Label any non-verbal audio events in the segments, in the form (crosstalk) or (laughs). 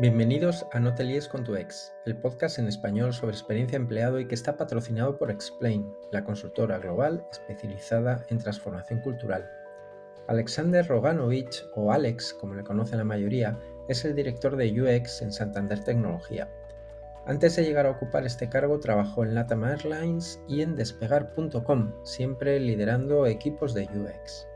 Bienvenidos a No con tu ex, el podcast en español sobre experiencia empleado y que está patrocinado por Explain, la consultora global especializada en transformación cultural. Alexander Roganovich, o Alex como le conocen la mayoría, es el director de UX en Santander Tecnología. Antes de llegar a ocupar este cargo trabajó en Latam Airlines y en despegar.com, siempre liderando equipos de UX.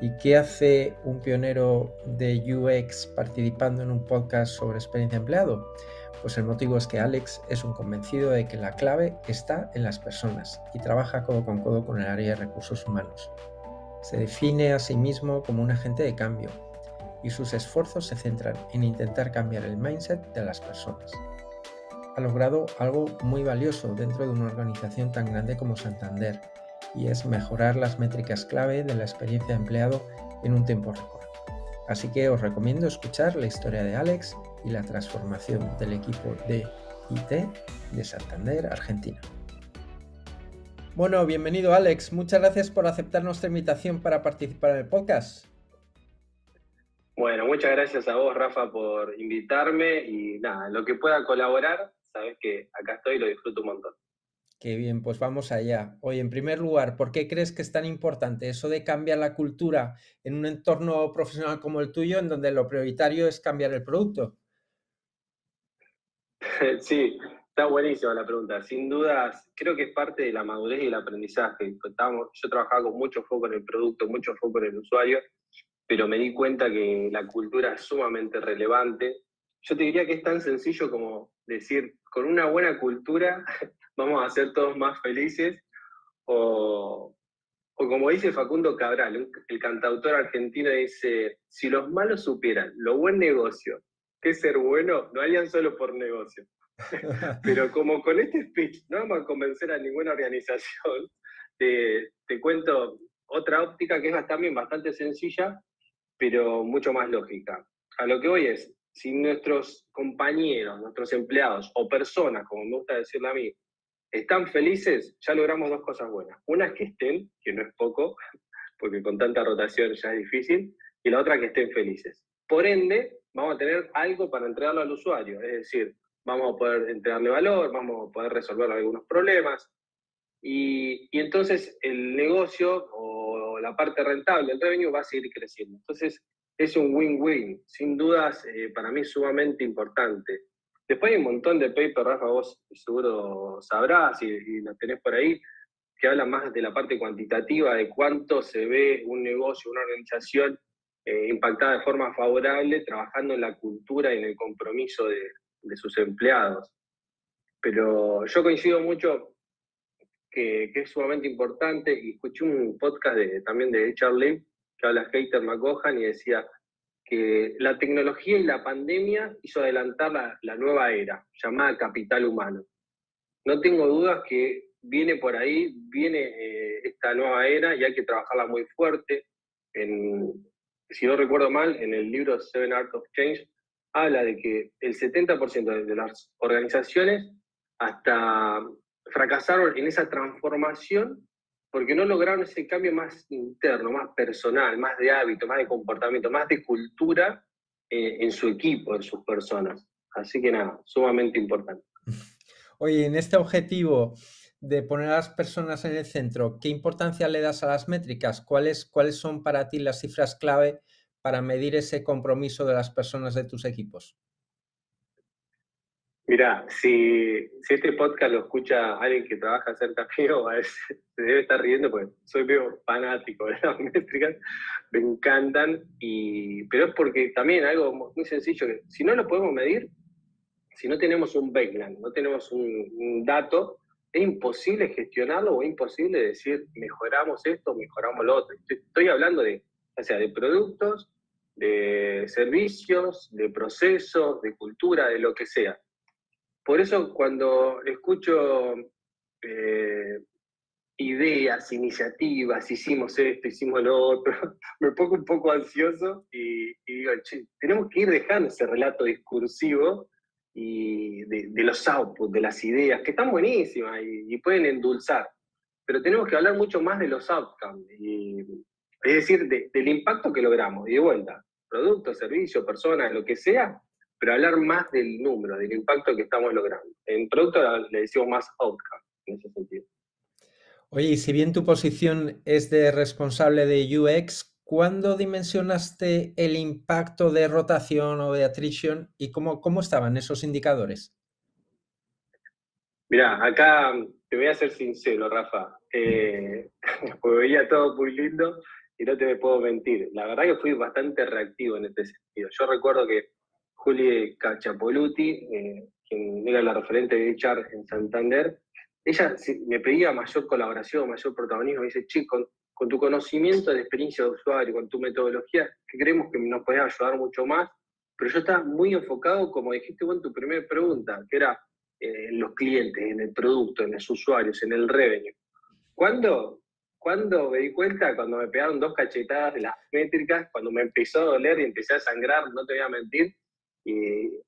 ¿Y qué hace un pionero de UX participando en un podcast sobre experiencia empleado? Pues el motivo es que Alex es un convencido de que la clave está en las personas y trabaja codo con codo con el área de recursos humanos. Se define a sí mismo como un agente de cambio y sus esfuerzos se centran en intentar cambiar el mindset de las personas. Ha logrado algo muy valioso dentro de una organización tan grande como Santander y es mejorar las métricas clave de la experiencia de empleado en un tiempo récord. Así que os recomiendo escuchar la historia de Alex y la transformación del equipo de IT de Santander, Argentina. Bueno, bienvenido Alex. Muchas gracias por aceptar nuestra invitación para participar en el podcast. Bueno, muchas gracias a vos, Rafa, por invitarme y nada, lo que pueda colaborar, sabes que acá estoy y lo disfruto un montón. Qué bien, pues vamos allá. Oye, en primer lugar, ¿por qué crees que es tan importante eso de cambiar la cultura en un entorno profesional como el tuyo, en donde lo prioritario es cambiar el producto? (laughs) Sí, está buenísima la pregunta. Sin dudas, creo que es parte de la madurez y el aprendizaje. Yo trabajaba con mucho foco en el producto, mucho foco en el usuario, pero me di cuenta que la cultura es sumamente relevante. Yo te diría que es tan sencillo como decir, con una buena cultura (laughs) vamos a ser todos más felices, o, como dice Facundo Cabral, el cantautor argentino, dice, si los malos supieran lo buen negocio que es ser bueno, no harían solo por negocio. (laughs) Pero como con este speech no vamos a convencer a ninguna organización, te, te cuento otra óptica que es también bastante sencilla, pero mucho más lógica. A lo que voy es, si nuestros compañeros, nuestros empleados o personas, como me gusta decirle a mí, están felices, ya logramos dos cosas buenas. Una es que estén, que no es poco, (laughs) porque con tanta rotación ya es difícil, y la otra que estén felices. Por ende, vamos a tener algo para entregarlo al usuario, es decir, vamos a poder entregarle valor, vamos a poder resolver algunos problemas, y, y entonces el negocio o la parte rentable, el revenue va a seguir creciendo. Entonces, es un win-win, sin dudas, eh, para mí sumamente importante. Después hay un montón de papers, Rafa, vos seguro sabrás y, lo tenés por ahí, que hablan más de la parte cuantitativa, de cuánto se ve un negocio, una organización eh, impactada de forma favorable, trabajando en la cultura y en el compromiso de, sus empleados. Pero yo coincido mucho que, es sumamente importante y escuché un podcast de, también de Charlie que habla Heiter McGohan y decía que la tecnología y la pandemia hizo adelantar la, nueva era, llamada capital humano. No tengo dudas que viene por ahí, viene eh, esta nueva era y hay que trabajarla muy fuerte. si no recuerdo mal, en el libro Seven Art of Change habla de que el 70% de las organizaciones hasta fracasaron en esa transformación porque no lograron ese cambio más interno, más personal, más de hábito, más de comportamiento, más de cultura eh, en su equipo, en sus personas. Así que nada, sumamente importante. (laughs) Oye, en este objetivo de poner a las personas en el centro, ¿qué importancia le das a las métricas? ¿Cuáles, cuáles son para ti las cifras clave para medir ese compromiso de las personas de tus equipos? Mira, si, si, este podcast lo escucha alguien que trabaja cerca mío, a veces (laughs) se debe estar riendo porque soy medio fanático de las (laughs) métricas, me encantan, y, pero es porque también algo muy sencillo, que si no lo podemos medir, si no tenemos un background, no tenemos un, dato, es imposible gestionarlo o es imposible decir mejoramos esto, mejoramos lo otro. Estoy hablando de, o sea, de productos, de servicios, de procesos, de cultura, de lo que sea por eso cuando escucho eh, ideas, iniciativas, hicimos esto, hicimos lo otro, (laughs) me pongo un poco ansioso y, digo, che, tenemos que ir dejando ese relato discursivo y de, los outputs, de las ideas, que están buenísimas y, pueden endulzar, pero tenemos que hablar mucho más de los outcomes, es decir, del impacto que logramos. Y de vuelta, producto, servicio, persona, lo que sea, pero hablar más del número, del impacto que estamos logrando. En producto le decimos más outcome en ese sentido. Oye, y si bien tu posición es de responsable de UX, ¿cuándo dimensionaste el impacto de rotación o de attrition y cómo, cómo estaban esos indicadores? Mira, acá te voy a ser sincero, Rafa, eh, (laughs) porque veía todo muy lindo y no te me puedo mentir. La verdad que fui bastante reactivo en este sentido. Yo recuerdo que Juli Cachapoluti, eh, quien era la referente de HR en Santander, ella me pedía mayor colaboración, mayor protagonismo. Me dice, chico, con, tu conocimiento de experiencia de usuario, con tu metodología, creemos que nos podía ayudar mucho más. Pero yo estaba muy enfocado, como dijiste vos en tu primera pregunta, que era en los clientes, en el producto, en los usuarios, en el revenue. ¿Cuándo? Cuando me di cuenta, cuando me pegaron dos cachetadas de las métricas, cuando me empezó a doler y empecé a sangrar, no te voy a mentir, y,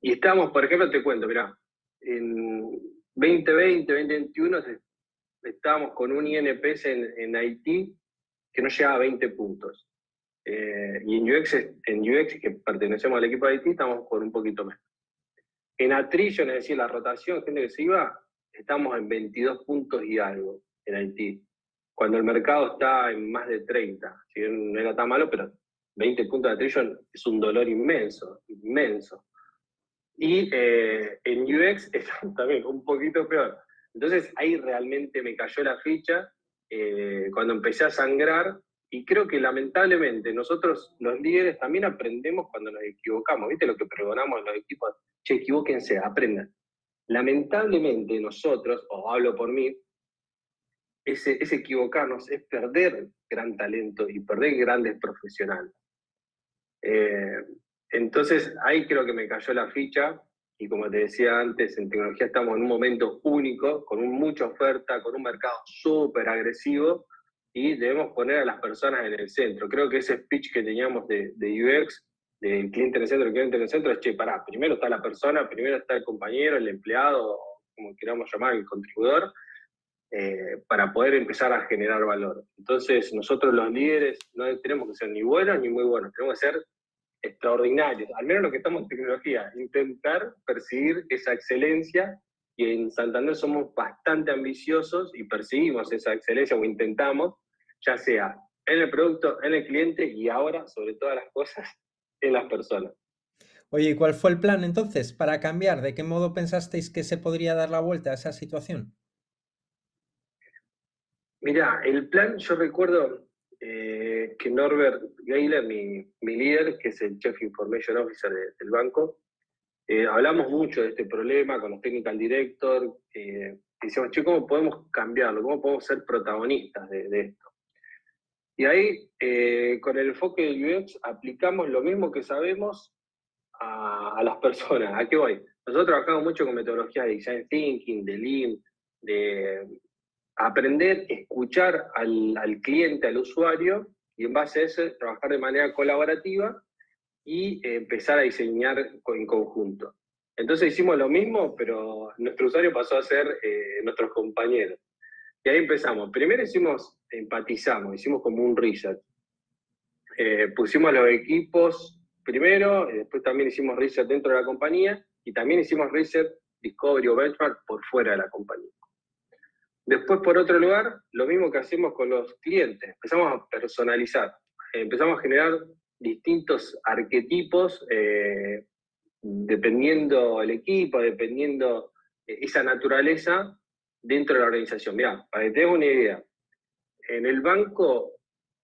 y estamos, por ejemplo, te cuento, mira, en 2020, 2021 estábamos con un INPS en, en Haití que no llegaba a 20 puntos. Eh, y en UX, en UX, que pertenecemos al equipo de Haití, estamos con un poquito menos. En attrition, es decir, la rotación, gente que se iba, estamos en 22 puntos y algo en Haití, cuando el mercado está en más de 30. Si bien no era tan malo, pero 20 puntos de attrition es un dolor inmenso, inmenso. Y eh, en UX (laughs) es también un poquito peor. Entonces ahí realmente me cayó la ficha eh, cuando empecé a sangrar y creo que lamentablemente nosotros los líderes también aprendemos cuando nos equivocamos. ¿Viste lo que pregonamos en los equipos? che, equivóquense, aprendan. Lamentablemente nosotros, o hablo por mí, ese, equivocarnos es perder gran talento y perder grandes profesionales. Eh, entonces ahí creo que me cayó la ficha y como te decía antes, en tecnología estamos en un momento único, con mucha oferta, con un mercado súper agresivo y debemos poner a las personas en el centro. Creo que ese speech que teníamos de, de UX el cliente en el centro, el cliente en el centro, es, che, pará, primero está la persona, primero está el compañero, el empleado, como queramos llamar, el contribuidor, eh, para poder empezar a generar valor. Entonces, nosotros los líderes no tenemos que ser ni buenos ni muy buenos, tenemos que ser extraordinarios, al menos los que estamos en tecnología, intentar perseguir esa excelencia y en Santander somos bastante ambiciosos y perseguimos esa excelencia o intentamos, ya sea en el producto, en el cliente y ahora, sobre todas las cosas, en las personas. Oye, ¿cuál fue el plan entonces para cambiar? ¿De qué modo pensasteis que se podría dar la vuelta a esa situación? Mira, el plan, yo recuerdo eh, que Norbert Geiler, mi, líder, que es el Chief Information Officer del banco, eh, hablamos mucho de este problema con los technical director, eh, decíamos, che, ¿cómo podemos cambiarlo? ¿Cómo podemos ser protagonistas de esto? Y ahí, eh, con el enfoque del UX, aplicamos lo mismo que sabemos a, las (laughs) personas. ¿A qué voy? Nosotros trabajamos mucho con metodologías de design thinking, de lean, de aprender, escuchar al, cliente, al usuario, y en base a eso trabajar de manera colaborativa y empezar a diseñar en conjunto. Entonces hicimos lo mismo, pero nuestro usuario pasó a ser eh, nuestros compañeros. Y ahí empezamos. Primero hicimos, empatizamos, hicimos como un reset. Eh, pusimos los equipos primero, y después también hicimos reset dentro de la compañía y también hicimos reset, discovery o benchmark por fuera de la compañía. Después, por otro lugar, lo mismo que hacemos con los clientes, empezamos a personalizar, empezamos a generar distintos arquetipos eh, dependiendo el equipo, dependiendo esa naturaleza dentro de la organización. Mira, para que tengas una idea, en el banco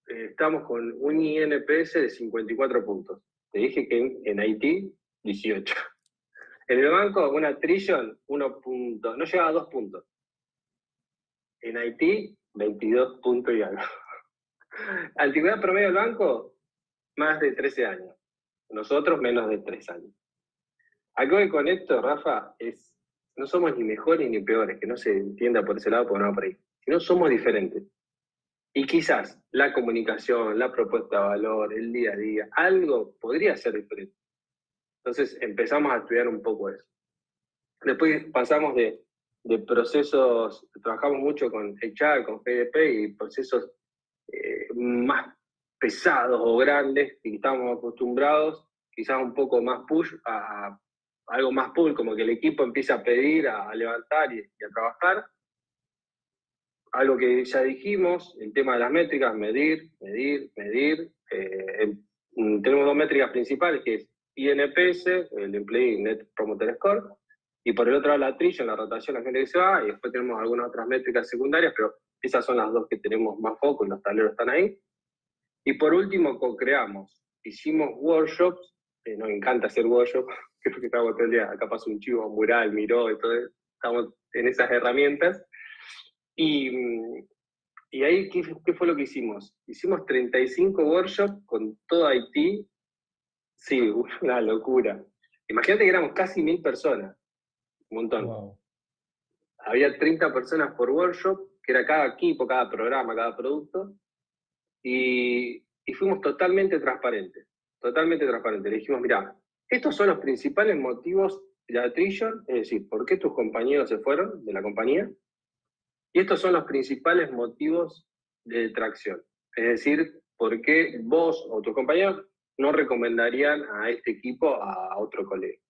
eh, estamos con un INPS de 54 puntos. Te dije que en, Haití, 18. En el banco, una trillion, 1 punto, no llega a 2 puntos. En Haití, 22 puntos y algo. (laughs) Antigüedad promedio del banco, más de 13 años. Nosotros, menos de 3 años. Algo que con esto, Rafa, es no somos ni mejores ni peores, que no se entienda por ese lado, porque no por ahí, sino somos diferentes. Y quizás la comunicación, la propuesta de valor, el día a día, algo podría ser diferente. Entonces empezamos a estudiar un poco eso. Después pasamos de, procesos, trabajamos mucho con HR, con PDP y procesos eh, más pesados o grandes y estábamos acostumbrados quizás un poco más push a, algo más pull, como que el equipo empieza a pedir, a, levantar y, a trabajar. Algo que ya dijimos, el tema de las métricas, medir, medir, medir. Eh, tenemos dos métricas principales, que es INPS, el Employee Net Promoter Score, y por el otro lado la attrition, la rotación, la gente que se va, y después tenemos algunas otras métricas secundarias, pero esas son las dos que tenemos más foco y los tableros están ahí. Y por último, co-creamos. Hicimos workshops, eh, nos encanta hacer workshops, (laughs) creo que estamos todo el día, acá pasó un chivo, mural, miró, entonces estamos en esas herramientas. Y, y ahí, ¿qué, ¿qué, fue lo que hicimos? Hicimos 35 workshops con todo Haití. Sí, (laughs) una locura. Imagínate que éramos casi mil personas, un montón. Había 30 personas por workshop, que era cada equipo, cada programa, cada producto. Y, y fuimos totalmente transparentes, totalmente transparentes. Le dijimos, mira, estos son los principales motivos de attrition, es decir, por qué tus compañeros se fueron de la compañía. Y estos son los principales motivos de detracción. Es decir, por qué vos o tus compañeros no recomendarían a este equipo a otro colega.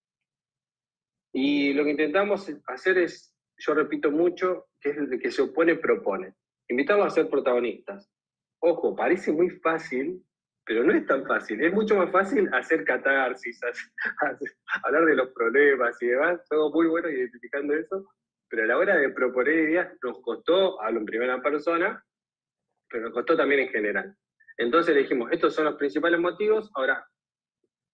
Y lo que intentamos hacer es, yo repito mucho, que es el que se opone, propone. Invitamos a ser protagonistas. Ojo, parece muy fácil, pero no es tan fácil. Es mucho más fácil hacer catarsis, (laughs) hablar de los problemas y demás. Todo muy bueno identificando eso, pero a la hora de proponer ideas nos costó, hablo en primera persona, pero nos costó también en general. Entonces dijimos, estos son los principales motivos, ahora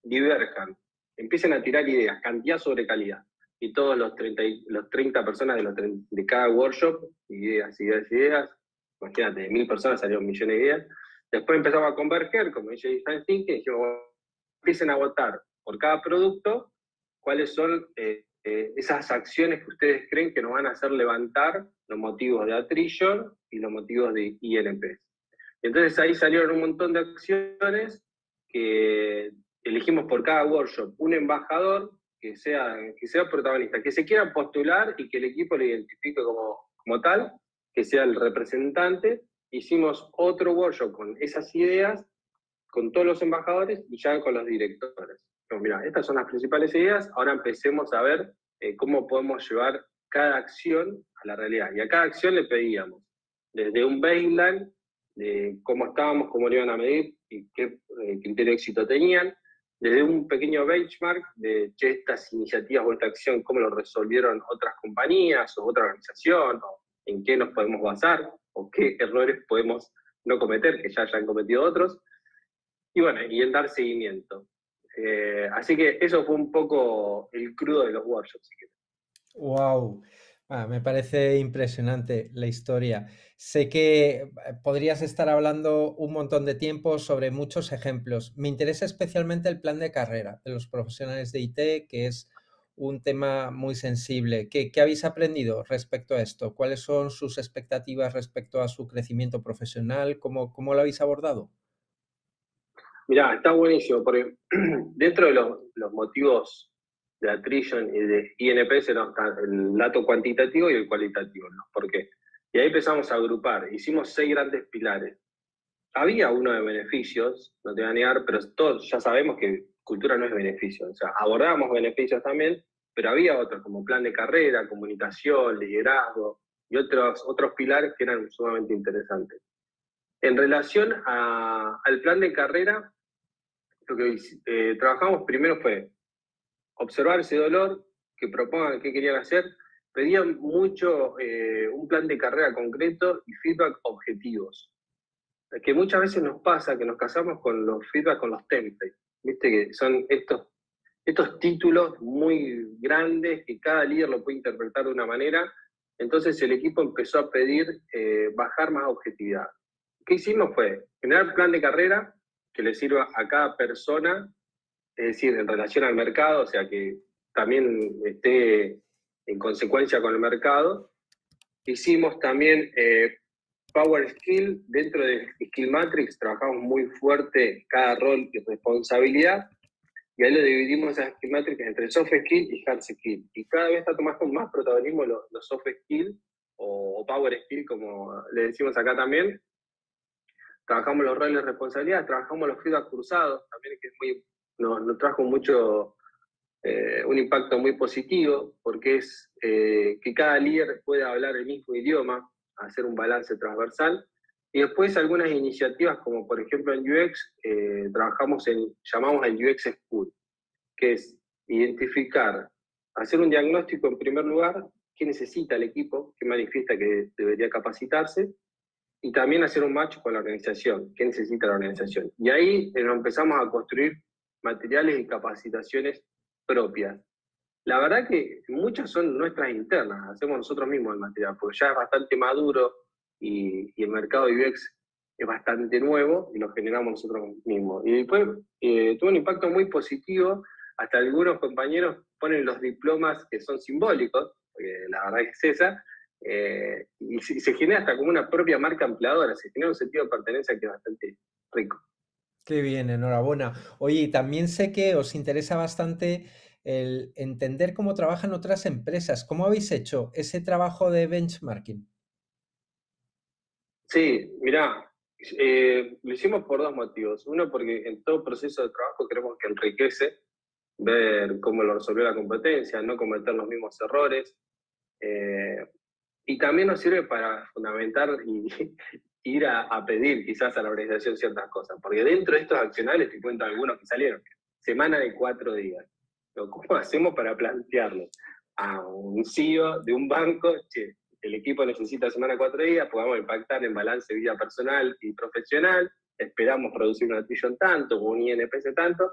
diverjan, empiecen a tirar ideas, cantidad sobre calidad. Y todos los 30, los 30 personas de cada workshop, ideas, ideas, ideas, imagínate, de mil personas salieron millones de ideas, Después empezamos a converger, como dice Design Thinking, y dijimos, empiecen a votar por cada producto cuáles son eh, eh, esas acciones que ustedes creen que nos van a hacer levantar los motivos de attrition y los motivos de INP. Entonces ahí salieron un montón de acciones que elegimos por cada workshop un embajador que sea, que sea protagonista, que se quiera postular y que el equipo lo identifique como, como tal, que sea el representante hicimos otro workshop con esas ideas, con todos los embajadores y ya con los directores. mira, estas son las principales ideas, ahora empecemos a ver eh, cómo podemos llevar cada acción a la realidad. Y a cada acción le pedíamos, desde un baseline, de cómo estábamos, cómo lo iban a medir y qué eh, criterio de éxito tenían, desde un pequeño benchmark de estas iniciativas o esta acción, cómo lo resolvieron otras compañías o otra organización, o en qué nos podemos basar o qué errores podemos no cometer, que ya hayan cometido otros, y bueno, y en dar seguimiento. Eh, así que eso fue un poco el crudo de los workshops. ¡Wow! Ah, me parece impresionante la historia. Sé que eh, podrías estar hablando un montón de tiempo sobre muchos ejemplos. Me interesa especialmente el plan de carrera de los profesionales de IT, que es un tema muy sensible. ¿Qué, habéis aprendido respecto a esto? ¿Cuáles son sus expectativas respecto a su crecimiento profesional? ¿Cómo, lo habéis abordado? Mira, está buenísimo, porque (clears throat) dentro de los, motivos de attrition y de INPS no, está el dato cuantitativo y el cualitativo. ¿no? ¿Por qué? Y ahí empezamos a agrupar. Hicimos seis grandes pilares. Había uno de beneficios, no te voy a negar, pero todos ya sabemos que cultura no es beneficio. O sea, abordamos beneficios también, pero había otros como plan de carrera, comunicación, liderazgo y otros, otros pilares que eran sumamente interesantes. En relación al plan de carrera, lo que eh, trabajamos primero fue observar ese dolor, que propongan qué querían hacer, pedían mucho eh, un plan de carrera concreto y feedback objetivos. Que muchas veces nos pasa que nos casamos con los feedback, con los templates. Viste que son estos, estos títulos muy grandes que cada líder lo puede interpretar de una manera. Entonces el equipo empezó a pedir eh, bajar más objetividad. ¿Qué hicimos? Fue generar plan de carrera que le sirva a cada persona, es decir, en relación al mercado, o sea, que también esté en consecuencia con el mercado. Hicimos también eh, Power Skill, dentro de Skill Matrix trabajamos muy fuerte cada rol y responsabilidad, y ahí lo dividimos a Skill Matrix entre Soft Skill y Hard Skill. Y cada vez está tomando más protagonismo los, Soft Skill o, Power Skill, como le decimos acá también. Trabajamos los roles de responsabilidad, trabajamos los feedback cruzados, también que es muy, nos, trajo mucho, eh, un impacto muy positivo, porque es eh, que cada líder pueda hablar el mismo idioma, hacer un balance transversal, y después algunas iniciativas, como por ejemplo en UX, eh, trabajamos en, llamamos el UX School, que es identificar, hacer un diagnóstico en primer lugar, qué necesita el equipo, qué manifiesta que debería capacitarse, y también hacer un match con la organización, qué necesita la organización. Y ahí empezamos a construir materiales y capacitaciones propias. La verdad que muchas son nuestras internas, hacemos nosotros mismos el material, porque ya es bastante maduro y, el mercado UX es bastante nuevo y lo generamos nosotros mismos. Y después eh, tuvo un impacto muy positivo, hasta algunos compañeros ponen los diplomas que son simbólicos, porque la verdad es esa, eh, y se, genera hasta como una propia marca empleadora, se genera un sentido de pertenencia que es bastante rico. Qué bien, enhorabuena. Oye, también sé que os interesa bastante el entender cómo trabajan otras empresas. ¿Cómo habéis hecho ese trabajo de benchmarking? Sí, mira, eh, lo hicimos por dos motivos. Uno, porque en todo proceso de trabajo creemos que enriquece ver cómo lo resolvió la competencia, no cometer los mismos errores. Eh, y también nos sirve para fundamentar y ir a, pedir quizás a la organización ciertas cosas, porque dentro de estos accionales te cuento algunos que salieron. Semana de cuatro días. (laughs) ¿Cómo hacemos para plantearlo a un CEO de un banco? Che, el equipo necesita semana de cuatro días, podamos impactar en balance vida personal y profesional, esperamos producir un trillón tanto un INPC tanto,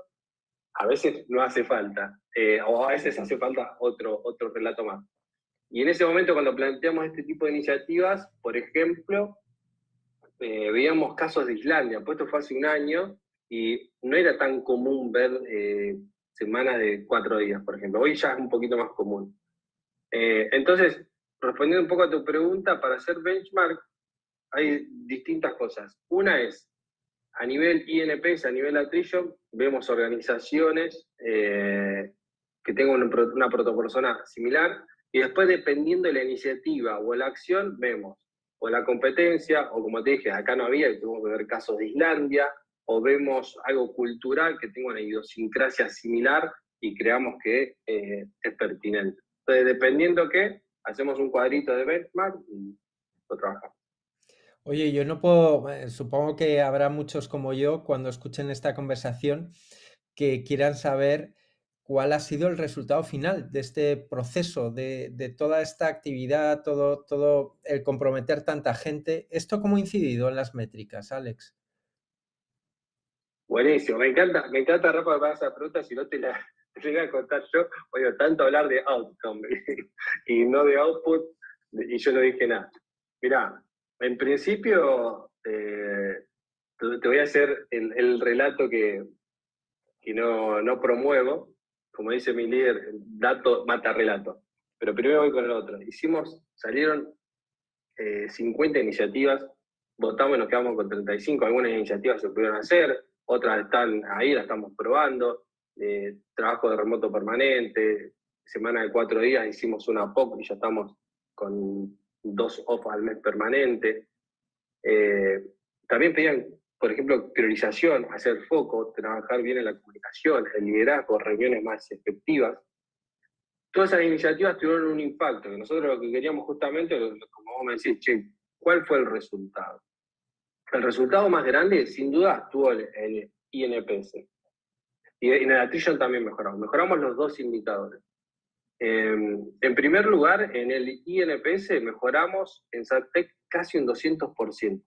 a veces no hace falta, eh, o a veces hace falta otro, otro relato más. Y en ese momento, cuando planteamos este tipo de iniciativas, por ejemplo, eh, veíamos casos de Islandia, pues esto fue hace un año y no era tan común ver eh, semanas de cuatro días, por ejemplo. Hoy ya es un poquito más común. Eh, entonces, respondiendo un poco a tu pregunta, para hacer benchmark hay distintas cosas. Una es, a nivel INPS, a nivel attrition, vemos organizaciones que tengan una protopersona similar, y después, dependiendo de la iniciativa o la acción, vemos o la competencia, o como te dije, acá no había, tuvimos que ver casos de Islandia, o vemos algo cultural que tenga una idiosincrasia similar y creamos que eh, es pertinente. Entonces, dependiendo qué, hacemos un cuadrito de benchmark y lo trabajamos. Oye, yo no puedo, eh, supongo que habrá muchos como yo cuando escuchen esta conversación que quieran saber cuál ha sido el resultado final de este proceso, de, toda esta actividad, todo, el comprometer tanta gente. ¿Esto cómo ha incidido en las métricas, Alex? Buenísimo, me encanta, me encanta Rafa para esa pregunta, si no te la, (laughs) voy a contar yo, oye, tanto hablar de outcome (laughs) y no de output, y yo no dije nada. Mirá, en principio eh, te voy a hacer el, relato que, no promuevo, como dice mi líder, dato mata relato. Pero primero voy con el otro. Hicimos, salieron 50 eh, iniciativas, votamos y nos quedamos con 35. Algunas iniciativas se pudieron hacer, otras están ahí, las estamos probando. Trabajo de remoto permanente, semana de cuatro días hicimos una POC y ya estamos con dos off al mes permanente. Eh, también pedían por ejemplo, priorización, hacer foco, trabajar bien en la comunicación, el liderazgo, reuniones más efectivas. Todas esas iniciativas tuvieron un impacto, que nosotros lo que queríamos justamente, como vos me decís, che, ¿cuál fue el resultado? El resultado más grande, sin duda, tuvo el, INPS. Y en el Attrition también mejoramos. Mejoramos los dos indicadores. Em, en primer lugar, en el INPS mejoramos en SATEC casi un 200%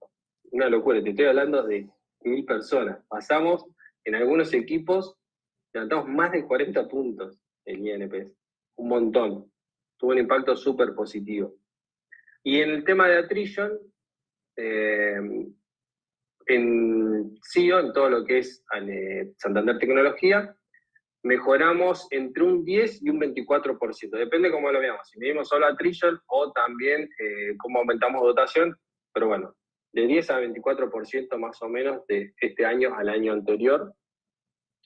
una locura, te estoy hablando de mil personas. Pasamos en algunos equipos, levantamos más de 40 puntos en INPS, un montón. Tuvo un impacto súper positivo. Y en el tema de attrition, eh, en CIO, en todo lo que es eh, Santander Tecnología, mejoramos entre un 10 y un 24%. Depende cómo lo veamos. Si medimos solo attrition o también eh, cómo aumentamos dotación. Pero bueno, de 10 a 24% más o menos de este año al año anterior.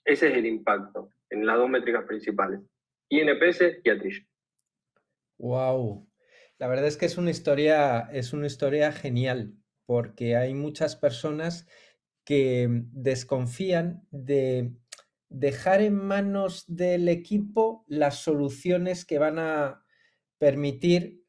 Ese es el impacto en las dos métricas principales, INPS y attrition. Wow. La verdad es que es una historia, es una historia genial, porque hay muchas personas que desconfían de, dejar en manos del equipo las soluciones que van a permitir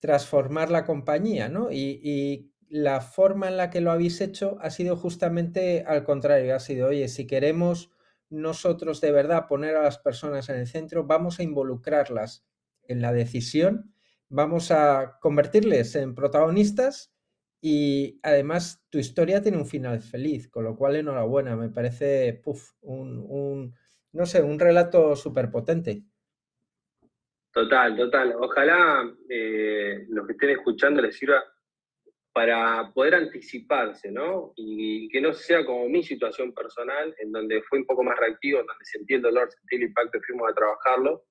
transformar la compañía, ¿no? Y, la forma en la que lo habéis hecho ha sido justamente al contrario, ha sido, oye, si queremos nosotros de verdad poner a las personas en el centro, vamos a involucrarlas en la decisión, vamos a convertirles en protagonistas y además tu historia tiene un final feliz, con lo cual enhorabuena, me parece un, no sé, un relato súper potente. Total, total. Ojalá eh, los que estén escuchando les sirva para poder anticiparse, ¿no? Y, que no sea como mi situación personal, en donde fue un poco más reactivo, en donde sentí el dolor, sentí el impacto fuimos a trabajarlo,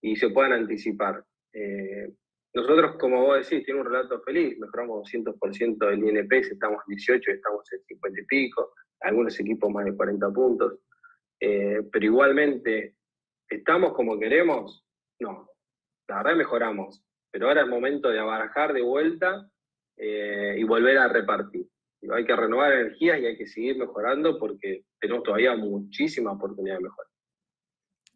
y se puedan anticipar. Eh, nosotros, como vos decís, tiene un relato feliz, mejoramos 200% del INP, estamos en 18, estamos en 50 y pico, algunos equipos más de 40 puntos, eh, pero igualmente, ¿estamos como queremos? No, la verdad mejoramos, pero ahora es momento de abarajar de vuelta eh, y volver a repartir. Hay que renovar energías y hay que seguir mejorando porque tenemos todavía muchísima oportunidad de mejorar.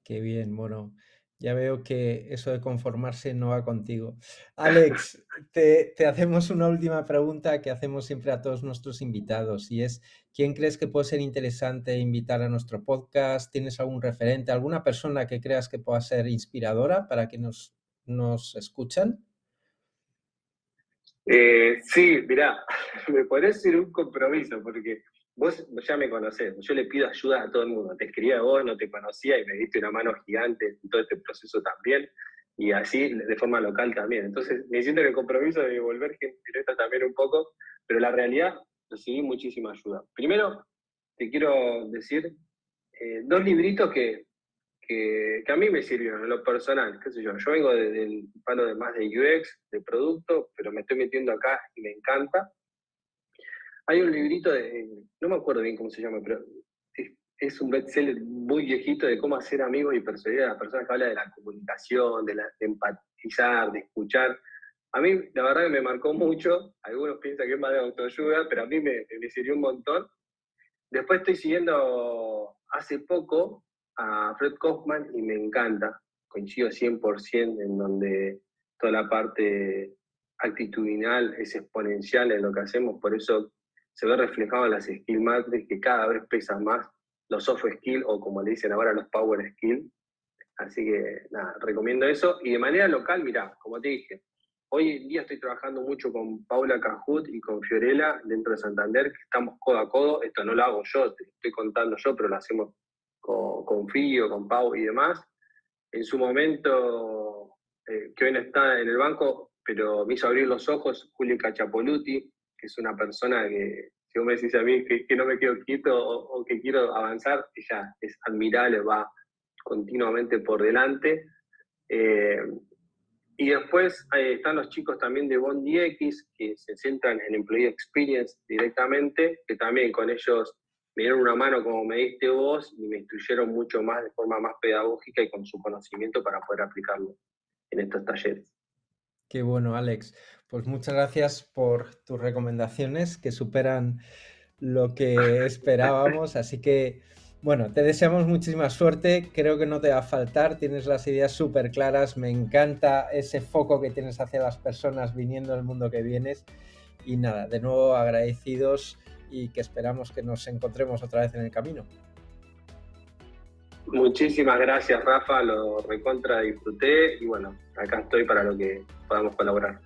Qué bien, bueno. Ya veo que eso de conformarse no va contigo. Alex, (laughs) te, te, hacemos una última pregunta que hacemos siempre a todos nuestros invitados y es, ¿quién crees que puede ser interesante invitar a nuestro podcast? ¿Tienes algún referente, alguna persona que creas que pueda ser inspiradora para que nos, nos escuchan? Eh, sí, mirá, (laughs) me parece ser un compromiso, porque vos ya me conocés, yo le pido ayuda a todo el mundo. Te escribía a vos, no te conocía y me diste una mano gigante en todo este proceso también, y así de forma local también. Entonces, me siento en el compromiso de volver gente directa también un poco, pero la realidad, recibí muchísima ayuda. Primero, te quiero decir eh, dos libritos que que, a mí me sirvieron en lo personal, qué sé yo, yo vengo del palo de más de UX, de producto, pero me estoy metiendo acá y me encanta. Hay un librito de, no me acuerdo bien cómo se llama, pero es, un bestseller muy viejito de cómo hacer amigos y persuadir a las personas que habla de la comunicación, de, la, empatizar, de escuchar. A mí, la verdad que me marcó mucho. Algunos piensan que es más de autoayuda, pero a mí me, me sirvió un montón. Después estoy siguiendo hace poco a Fred Kaufman y me encanta, coincido 100% en donde toda la parte actitudinal es exponencial en lo que hacemos, por eso se ve reflejado en las skill matrix que cada vez pesan más los soft skills o como le dicen ahora los power skills. Así que nada, recomiendo eso. Y de manera local, mira, como te dije, hoy en día estoy trabajando mucho con Paula Cajut y con Fiorella dentro de Santander, que estamos codo a codo. Esto no lo hago yo, te estoy contando yo, pero lo hacemos con, Fío, con Pau y demás. En su momento, eh, que hoy no está en el banco, pero me hizo abrir los ojos Julio Cachapoluti, que es una persona que, si vos me decís a mí que, no me quedo quieto o, que quiero avanzar, ella es admirable, va continuamente por delante. Eh, y después eh, están los chicos también de Bondi X, que se centran en Employee Experience directamente, que también con ellos me dieron una mano como me diste vos y me instruyeron mucho más de forma más pedagógica y con su conocimiento para poder aplicarlo en estos talleres. Qué bueno, Alex. Pues muchas gracias por tus recomendaciones que superan lo que (laughs) esperábamos. Así que, bueno, te deseamos muchísima suerte. Creo que no te va a faltar. Tienes las ideas súper claras. Me encanta ese foco que tienes hacia las personas viniendo del mundo que vienes. Y nada, de nuevo agradecidos y que esperamos que nos encontremos otra vez en el camino. Muchísimas gracias, Rafa, lo recontra disfruté y bueno, acá estoy para lo que podamos colaborar.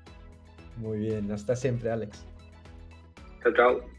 Muy bien, hasta siempre, Alex. Chao, chao.